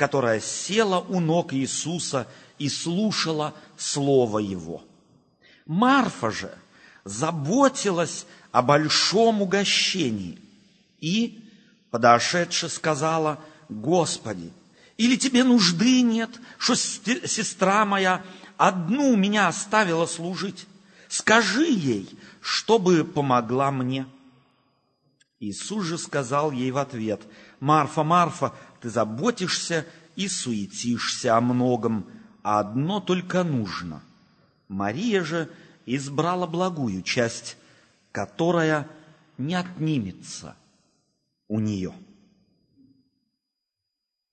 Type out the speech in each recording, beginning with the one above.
которая села у ног Иисуса и слушала Слово Его. Марфа же заботилась о большом угощении и, подошедше, сказала, «Господи, или тебе нужды нет, что сестра моя одну меня оставила служить? Скажи ей, чтобы помогла мне». Иисус же сказал ей в ответ, «Марфа, Марфа, ты заботишься и суетишься о многом, а одно только нужно. Мария же избрала благую часть, которая не отнимется у нее».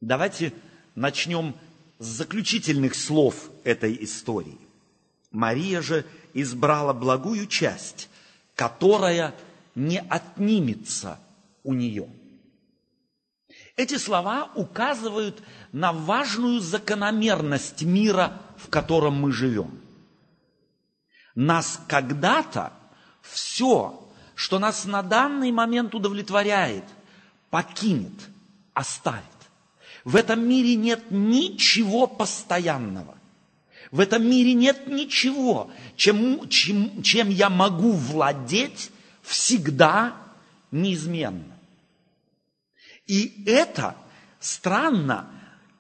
Давайте начнем с заключительных слов этой истории. Мария же избрала благую часть, которая не отнимется у нее. Эти слова указывают на важную закономерность мира, в котором мы живем. Нас когда-то все, что нас на данный момент удовлетворяет, покинет, оставит. В этом мире нет ничего постоянного. В этом мире нет ничего, чем, чем, чем я могу владеть всегда неизменно. И это странно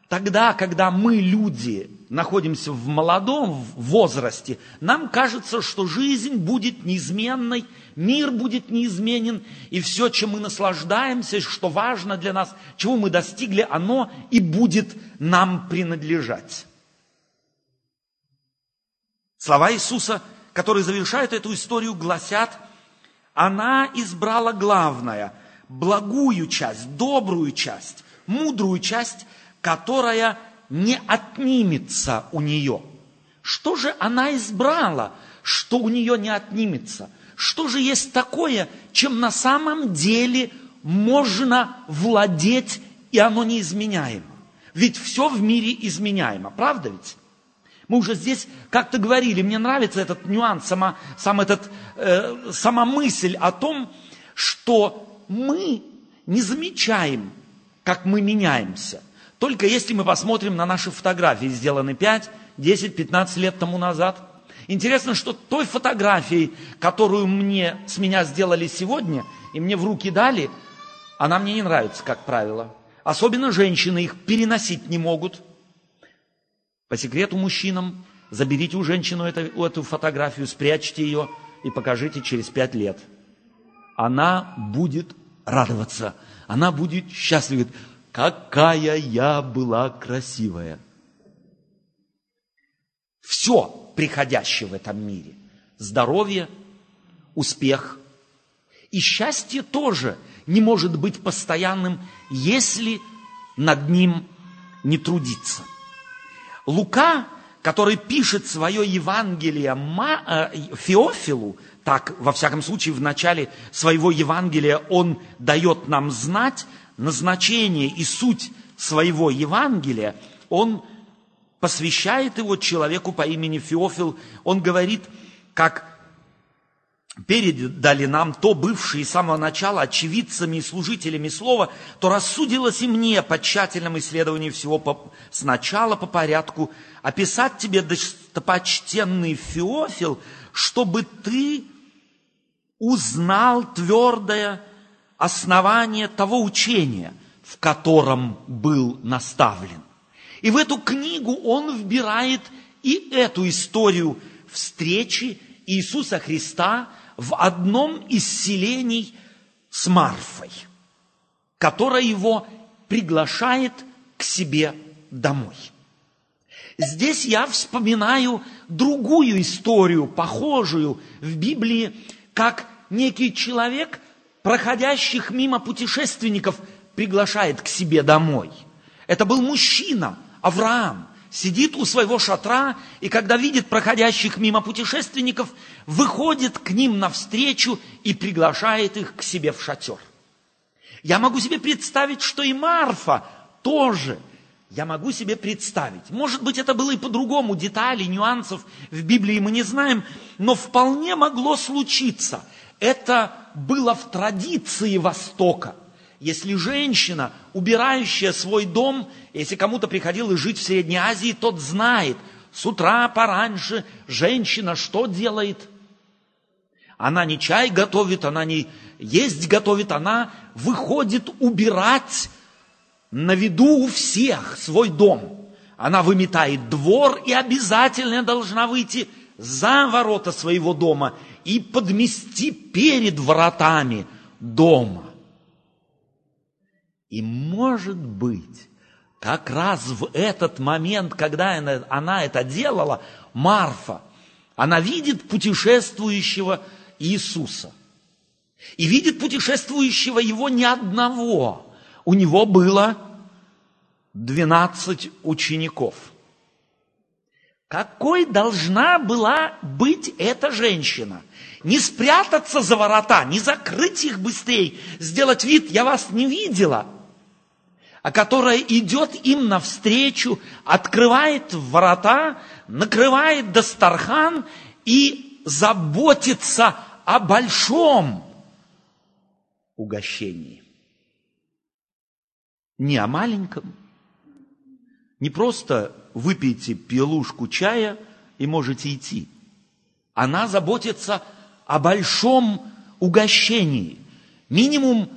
тогда, когда мы, люди, находимся в молодом возрасте, нам кажется, что жизнь будет неизменной, мир будет неизменен, и все, чем мы наслаждаемся, что важно для нас, чего мы достигли, оно и будет нам принадлежать. Слова Иисуса, которые завершают эту историю, гласят – она избрала главное, благую часть, добрую часть, мудрую часть, которая не отнимется у нее. Что же она избрала, что у нее не отнимется? Что же есть такое, чем на самом деле можно владеть, и оно неизменяемо? Ведь все в мире изменяемо, правда ведь? Мы уже здесь как-то говорили, мне нравится этот нюанс, сама, сам этот, э, сама мысль о том, что мы не замечаем, как мы меняемся. Только если мы посмотрим на наши фотографии, сделанные 5, 10, 15 лет тому назад. Интересно, что той фотографией, которую мне, с меня сделали сегодня, и мне в руки дали, она мне не нравится, как правило. Особенно женщины их переносить не могут – по секрету мужчинам, заберите у женщины эту, эту фотографию, спрячьте ее и покажите через пять лет. Она будет радоваться, она будет счастлива. Какая я была красивая. Все приходящее в этом мире. Здоровье, успех. И счастье тоже не может быть постоянным, если над ним не трудиться. Лука, который пишет свое Евангелие э, Феофилу, так, во всяком случае, в начале своего Евангелия он дает нам знать назначение и суть своего Евангелия, он посвящает его человеку по имени Феофил, он говорит, как передали нам то бывшие с самого начала очевидцами и служителями слова, то рассудилось и мне по тщательному исследованию всего по, сначала по порядку описать тебе, достопочтенный Феофил, чтобы ты узнал твердое основание того учения, в котором был наставлен. И в эту книгу он вбирает и эту историю встречи Иисуса Христа в одном из селений с Марфой, которая его приглашает к себе домой. Здесь я вспоминаю другую историю, похожую в Библии, как некий человек, проходящих мимо путешественников, приглашает к себе домой. Это был мужчина, Авраам, сидит у своего шатра, и когда видит проходящих мимо путешественников, выходит к ним навстречу и приглашает их к себе в шатер. Я могу себе представить, что и Марфа тоже. Я могу себе представить. Может быть, это было и по-другому, деталей, нюансов в Библии мы не знаем, но вполне могло случиться. Это было в традиции Востока. Если женщина, убирающая свой дом, если кому-то приходилось жить в Средней Азии, тот знает, с утра пораньше женщина что делает? Она не чай готовит, она не есть готовит, она выходит убирать на виду у всех свой дом. Она выметает двор и обязательно должна выйти за ворота своего дома и подмести перед воротами дома. И может быть, как раз в этот момент, когда она, она это делала, Марфа, она видит путешествующего Иисуса. И видит путешествующего его не одного. У него было 12 учеников. Какой должна была быть эта женщина? Не спрятаться за ворота, не закрыть их быстрее, сделать вид, я вас не видела – а которая идет им навстречу, открывает ворота, накрывает Дастархан и заботится о большом угощении. Не о маленьком. Не просто выпейте пилушку чая и можете идти. Она заботится о большом угощении. Минимум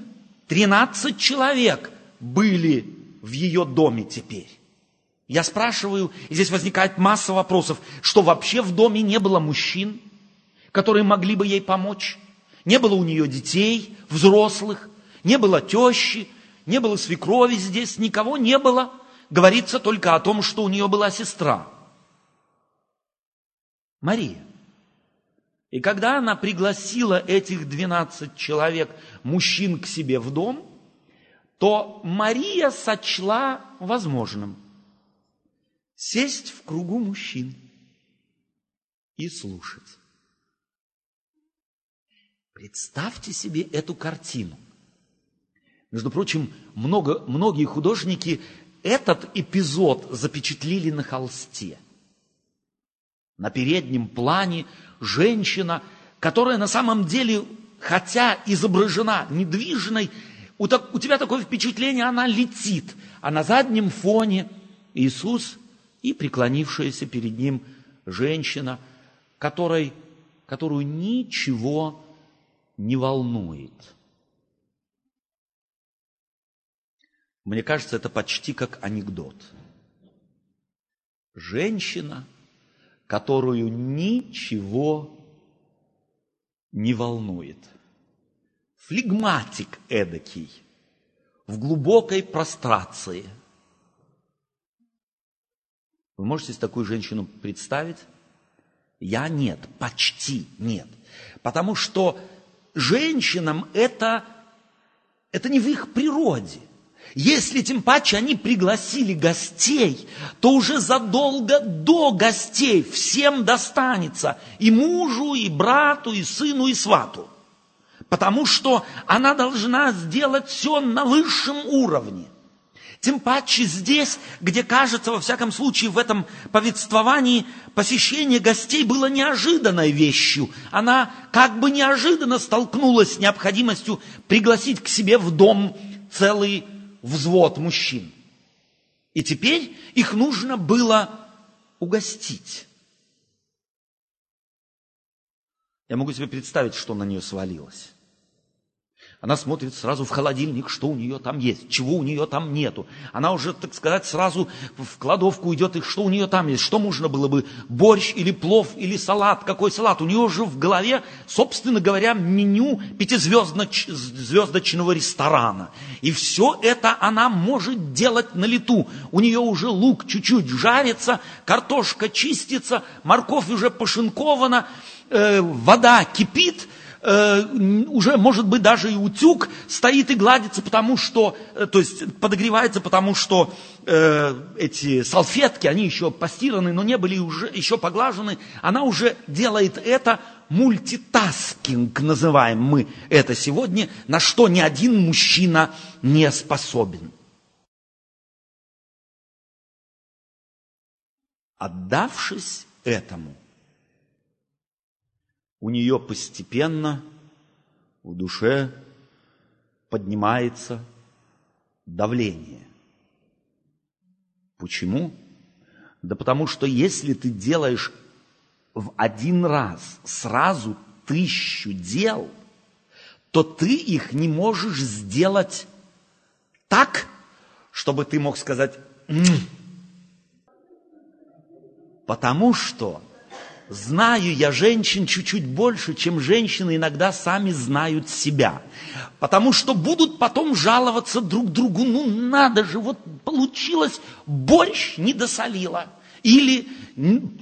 13 человек – были в ее доме теперь? Я спрашиваю, и здесь возникает масса вопросов, что вообще в доме не было мужчин, которые могли бы ей помочь? Не было у нее детей, взрослых, не было тещи, не было свекрови здесь, никого не было. Говорится только о том, что у нее была сестра. Мария. И когда она пригласила этих 12 человек, мужчин к себе в дом, то Мария сочла возможным сесть в кругу мужчин и слушать. Представьте себе эту картину. Между прочим, много, многие художники этот эпизод запечатлили на холсте. На переднем плане женщина, которая на самом деле, хотя изображена недвижной, у, так, у тебя такое впечатление, она летит, а на заднем фоне Иисус и преклонившаяся перед ним женщина, которой, которую ничего не волнует. Мне кажется, это почти как анекдот. Женщина, которую ничего не волнует – флегматик эдакий, в глубокой прострации. Вы можете такую женщину представить? Я нет, почти нет. Потому что женщинам это, это не в их природе. Если тем паче они пригласили гостей, то уже задолго до гостей всем достанется и мужу, и брату, и сыну, и свату потому что она должна сделать все на высшем уровне. Тем паче здесь, где кажется, во всяком случае, в этом повествовании посещение гостей было неожиданной вещью. Она как бы неожиданно столкнулась с необходимостью пригласить к себе в дом целый взвод мужчин. И теперь их нужно было угостить. Я могу себе представить, что на нее свалилось. Она смотрит сразу в холодильник, что у нее там есть, чего у нее там нету. Она уже, так сказать, сразу в кладовку идет, и что у нее там есть, что можно было бы, борщ или плов или салат, какой салат. У нее уже в голове, собственно говоря, меню пятизвездочного ресторана. И все это она может делать на лету. У нее уже лук чуть-чуть жарится, картошка чистится, морковь уже пошинкована, э, вода кипит – э, уже, может быть, даже и утюг стоит и гладится, потому что, э, то есть подогревается, потому что э, эти салфетки, они еще постираны, но не были уже еще поглажены. Она уже делает это мультитаскинг, называем мы это сегодня, на что ни один мужчина не способен. Отдавшись этому, у нее постепенно в душе поднимается давление. Почему? Да потому что если ты делаешь в один раз сразу тысячу дел, то ты их не можешь сделать так, чтобы ты мог сказать. Потому что знаю я женщин чуть-чуть больше, чем женщины иногда сами знают себя. Потому что будут потом жаловаться друг другу, ну надо же, вот получилось, борщ не досолила. Или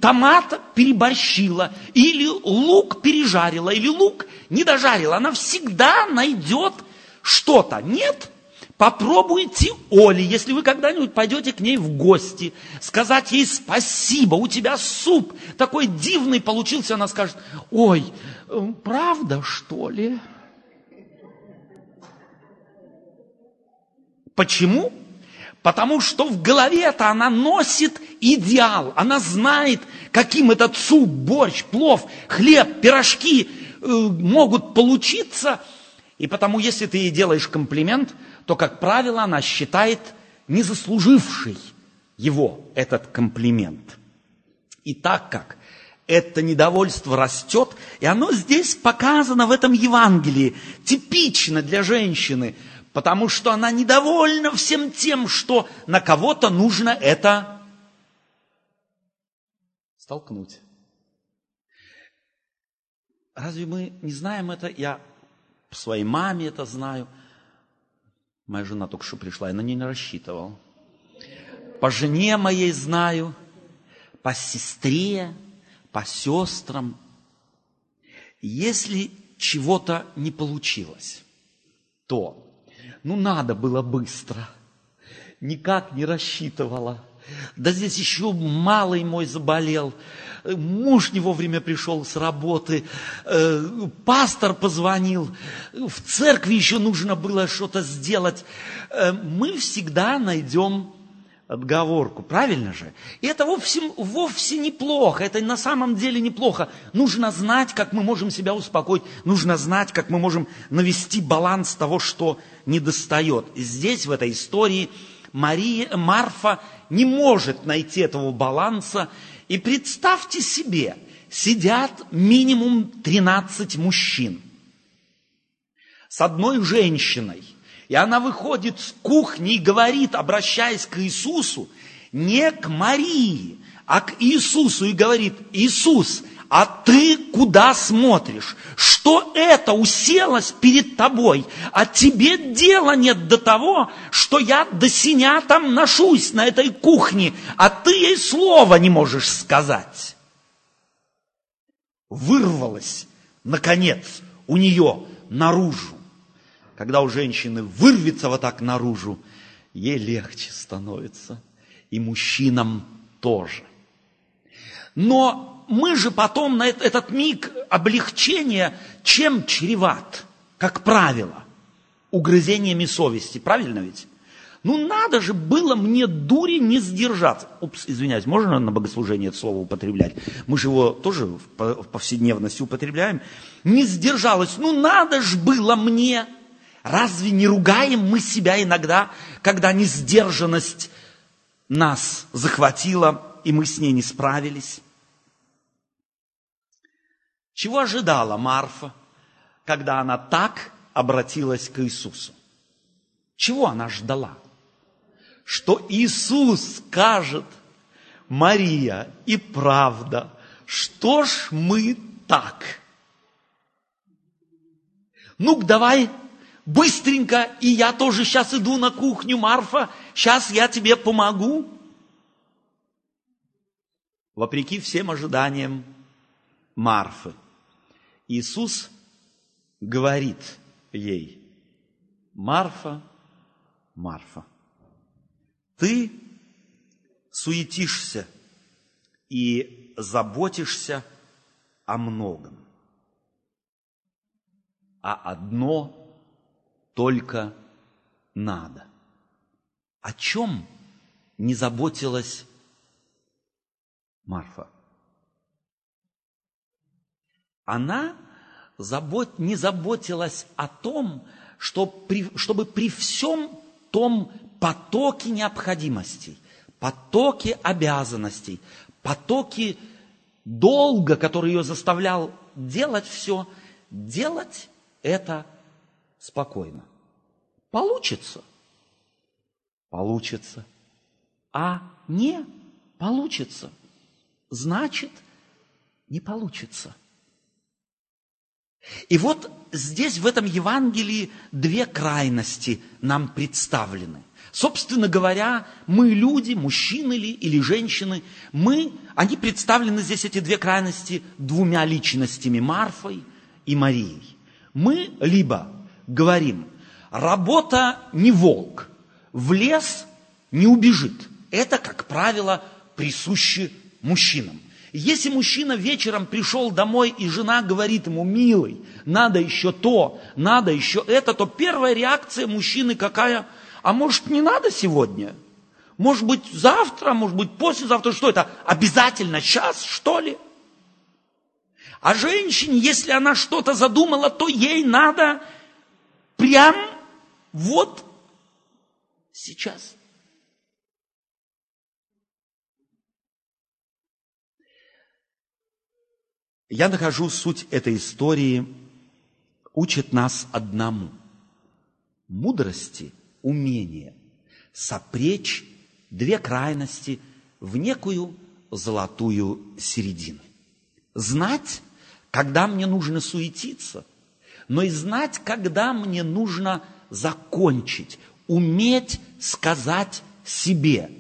томата переборщила, или лук пережарила, или лук не дожарила. Она всегда найдет что-то. Нет? Попробуйте Оле, если вы когда-нибудь пойдете к ней в гости, сказать ей спасибо, у тебя суп такой дивный получился, она скажет, ой, э, правда что ли? Почему? Потому что в голове-то она носит идеал. Она знает, каким этот суп, борщ, плов, хлеб, пирожки э, могут получиться. И потому, если ты ей делаешь комплимент, то, как правило, она считает не заслужившей его этот комплимент. И так как это недовольство растет, и оно здесь показано в этом Евангелии, типично для женщины – потому что она недовольна всем тем, что на кого-то нужно это столкнуть. Разве мы не знаем это? Я по своей маме это знаю. Моя жена только что пришла, я на нее не рассчитывал. По жене моей знаю, по сестре, по сестрам. Если чего-то не получилось, то ну, надо было быстро. Никак не рассчитывала. Да здесь еще малый мой заболел. Муж не вовремя пришел с работы. Э, пастор позвонил. В церкви еще нужно было что-то сделать. Э, мы всегда найдем отговорку, правильно же? И это вовсе, вовсе неплохо, это на самом деле неплохо. Нужно знать, как мы можем себя успокоить, нужно знать, как мы можем навести баланс того, что недостает. И здесь, в этой истории, Мария, Марфа не может найти этого баланса. И представьте себе, сидят минимум 13 мужчин с одной женщиной – и она выходит с кухни и говорит, обращаясь к Иисусу, не к Марии, а к Иисусу и говорит, Иисус, а ты куда смотришь? Что это уселось перед тобой? А тебе дела нет до того, что я до синя там ношусь на этой кухне, а ты ей слова не можешь сказать. Вырвалось, наконец, у нее наружу когда у женщины вырвется вот так наружу, ей легче становится. И мужчинам тоже. Но мы же потом на этот миг облегчения чем чреват, как правило, угрызениями совести. Правильно ведь? Ну надо же было мне дури не сдержаться. Упс, извиняюсь, можно на богослужение это слово употреблять? Мы же его тоже в повседневности употребляем. Не сдержалась. Ну надо же было мне Разве не ругаем мы себя иногда, когда несдержанность нас захватила, и мы с ней не справились? Чего ожидала Марфа, когда она так обратилась к Иисусу? Чего она ждала? Что Иисус скажет, Мария, и правда, что ж мы так? Ну-ка, давай быстренько, и я тоже сейчас иду на кухню, Марфа, сейчас я тебе помогу. Вопреки всем ожиданиям Марфы, Иисус говорит ей, Марфа, Марфа, ты суетишься и заботишься о многом, а одно только надо. О чем не заботилась Марфа? Она забот, не заботилась о том, что при, чтобы при всем том потоке необходимостей, потоке обязанностей, потоке долга, который ее заставлял делать все, делать это спокойно. Получится. Получится. А не получится. Значит, не получится. И вот здесь, в этом Евангелии, две крайности нам представлены. Собственно говоря, мы люди, мужчины ли или женщины, мы, они представлены здесь, эти две крайности, двумя личностями, Марфой и Марией. Мы либо говорим, работа не волк, в лес не убежит. Это, как правило, присуще мужчинам. Если мужчина вечером пришел домой, и жена говорит ему, милый, надо еще то, надо еще это, то первая реакция мужчины какая? А может, не надо сегодня? Может быть, завтра, может быть, послезавтра. Что это? Обязательно сейчас, что ли? А женщине, если она что-то задумала, то ей надо прям вот сейчас. Я нахожу суть этой истории, учит нас одному. Мудрости, умения сопречь две крайности в некую золотую середину. Знать, когда мне нужно суетиться, но и знать, когда мне нужно закончить, уметь сказать себе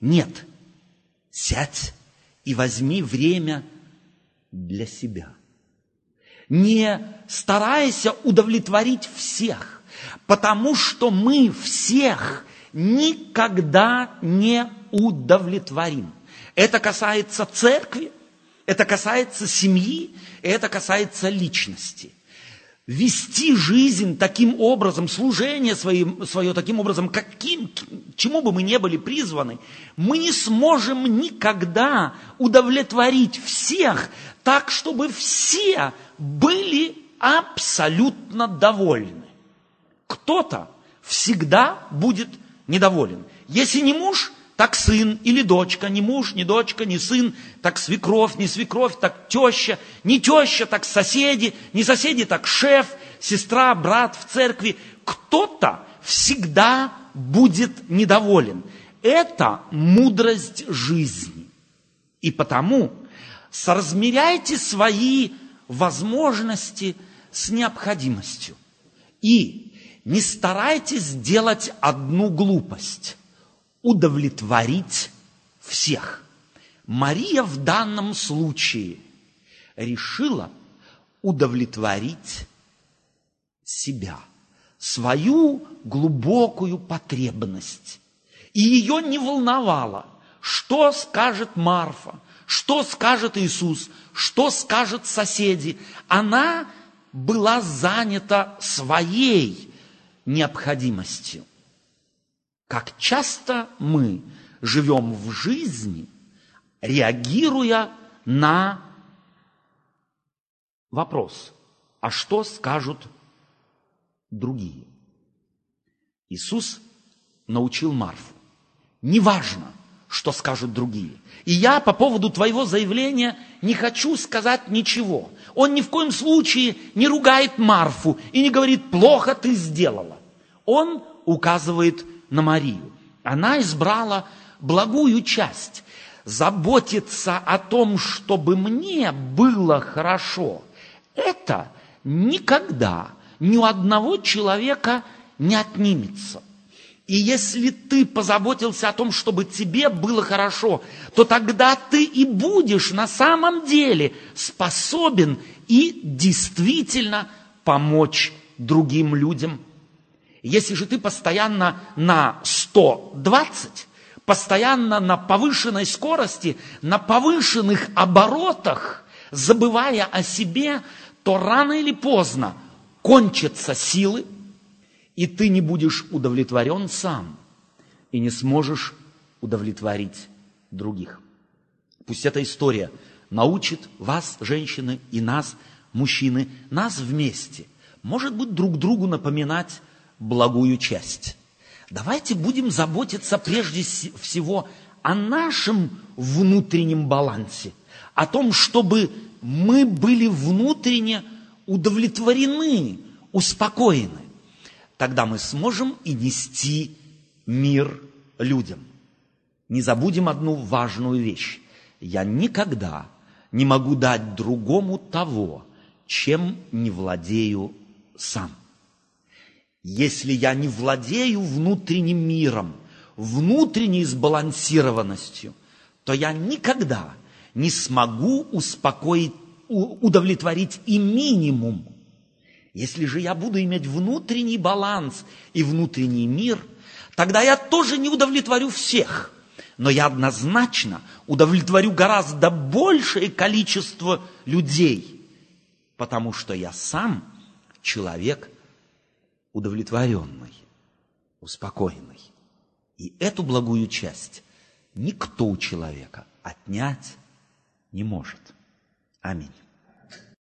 «нет». Сядь и возьми время для себя. Не старайся удовлетворить всех, потому что мы всех никогда не удовлетворим. Это касается церкви, это касается семьи, это касается личности – вести жизнь таким образом, служение своим, свое таким образом, каким, чему бы мы не были призваны, мы не сможем никогда удовлетворить всех так, чтобы все были абсолютно довольны. Кто-то всегда будет недоволен. Если не муж, так сын или дочка, не муж, не дочка, не сын, так свекровь, не свекровь, так теща, не теща, так соседи, не соседи, так шеф, сестра, брат в церкви. Кто-то всегда будет недоволен. Это мудрость жизни. И потому соразмеряйте свои возможности с необходимостью. И не старайтесь сделать одну глупость удовлетворить всех. Мария в данном случае решила удовлетворить себя, свою глубокую потребность. И ее не волновало, что скажет Марфа, что скажет Иисус, что скажут соседи. Она была занята своей необходимостью. Как часто мы живем в жизни, реагируя на вопрос, а что скажут другие? Иисус научил Марфу. Неважно, что скажут другие. И я по поводу твоего заявления не хочу сказать ничего. Он ни в коем случае не ругает Марфу и не говорит, плохо ты сделала. Он указывает на Марию. Она избрала благую часть, заботиться о том, чтобы мне было хорошо. Это никогда ни у одного человека не отнимется. И если ты позаботился о том, чтобы тебе было хорошо, то тогда ты и будешь на самом деле способен и действительно помочь другим людям если же ты постоянно на 120, постоянно на повышенной скорости, на повышенных оборотах, забывая о себе, то рано или поздно кончатся силы, и ты не будешь удовлетворен сам, и не сможешь удовлетворить других. Пусть эта история научит вас, женщины, и нас, мужчины, нас вместе, может быть, друг другу напоминать благую часть. Давайте будем заботиться прежде всего о нашем внутреннем балансе, о том, чтобы мы были внутренне удовлетворены, успокоены. Тогда мы сможем и нести мир людям. Не забудем одну важную вещь. Я никогда не могу дать другому того, чем не владею сам. Если я не владею внутренним миром, внутренней сбалансированностью, то я никогда не смогу успокоить, удовлетворить и минимум. Если же я буду иметь внутренний баланс и внутренний мир, тогда я тоже не удовлетворю всех. Но я однозначно удовлетворю гораздо большее количество людей, потому что я сам человек удовлетворенный, успокоенный. И эту благую часть никто у человека отнять не может. Аминь.